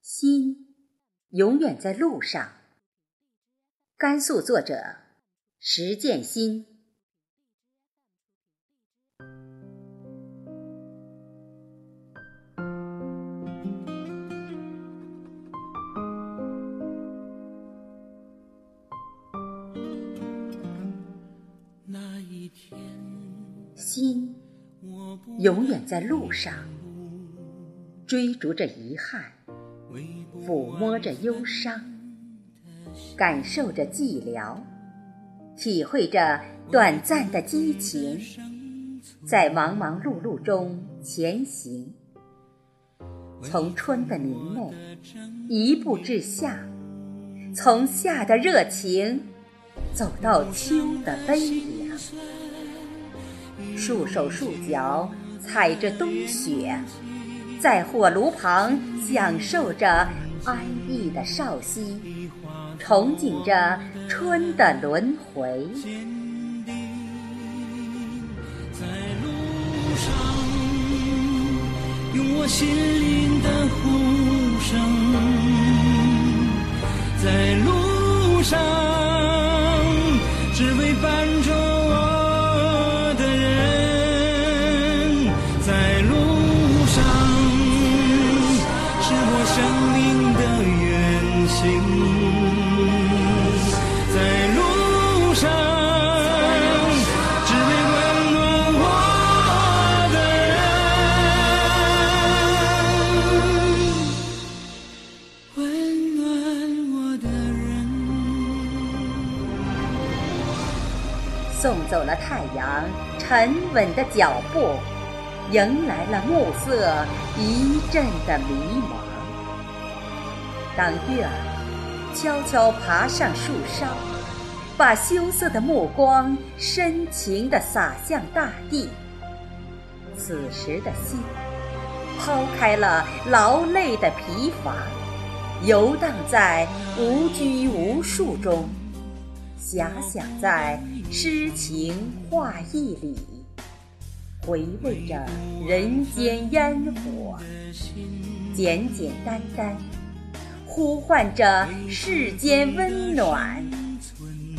心永远在路上。甘肃作者石建新。那一天，心永远在路上，追逐着遗憾。抚摸着忧伤，感受着寂寥，体会着短暂的激情，在忙忙碌碌中前行。从春的明媚一步至夏，从夏的热情走到秋的悲凉，束手束脚踩着冬雪。在火炉旁享受着安逸的少息，憧憬着春的轮回。在路上，用我心灵的呼声，在路上，生命的远行在路上只为温暖我的人温暖我的人送走了太阳沉稳的脚步迎来了暮色一阵的迷茫。当月儿悄悄爬上树梢，把羞涩的目光深情地洒向大地，此时的心抛开了劳累的疲乏，游荡在无拘无束中。遐想在诗情画意里，回味着人间烟火，简简单单，呼唤着世间温暖，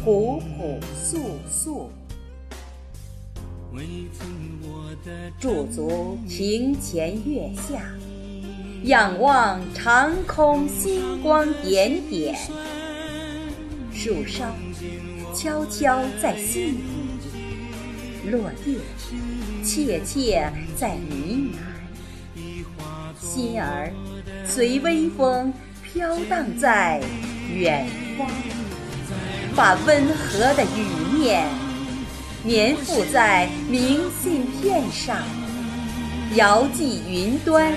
朴朴素素。驻足庭前月下，仰望长空星光点点。树梢悄悄在细语，落叶切切在呢喃，心儿随微风飘荡在远方，把温和的语念粘附在明信片上，遥寄云端，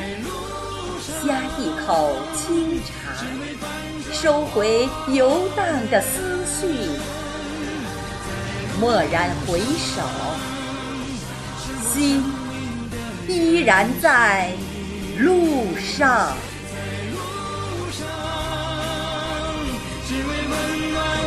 呷一口清茶。收回游荡的思绪，蓦然回首，心依然在路上。只为温暖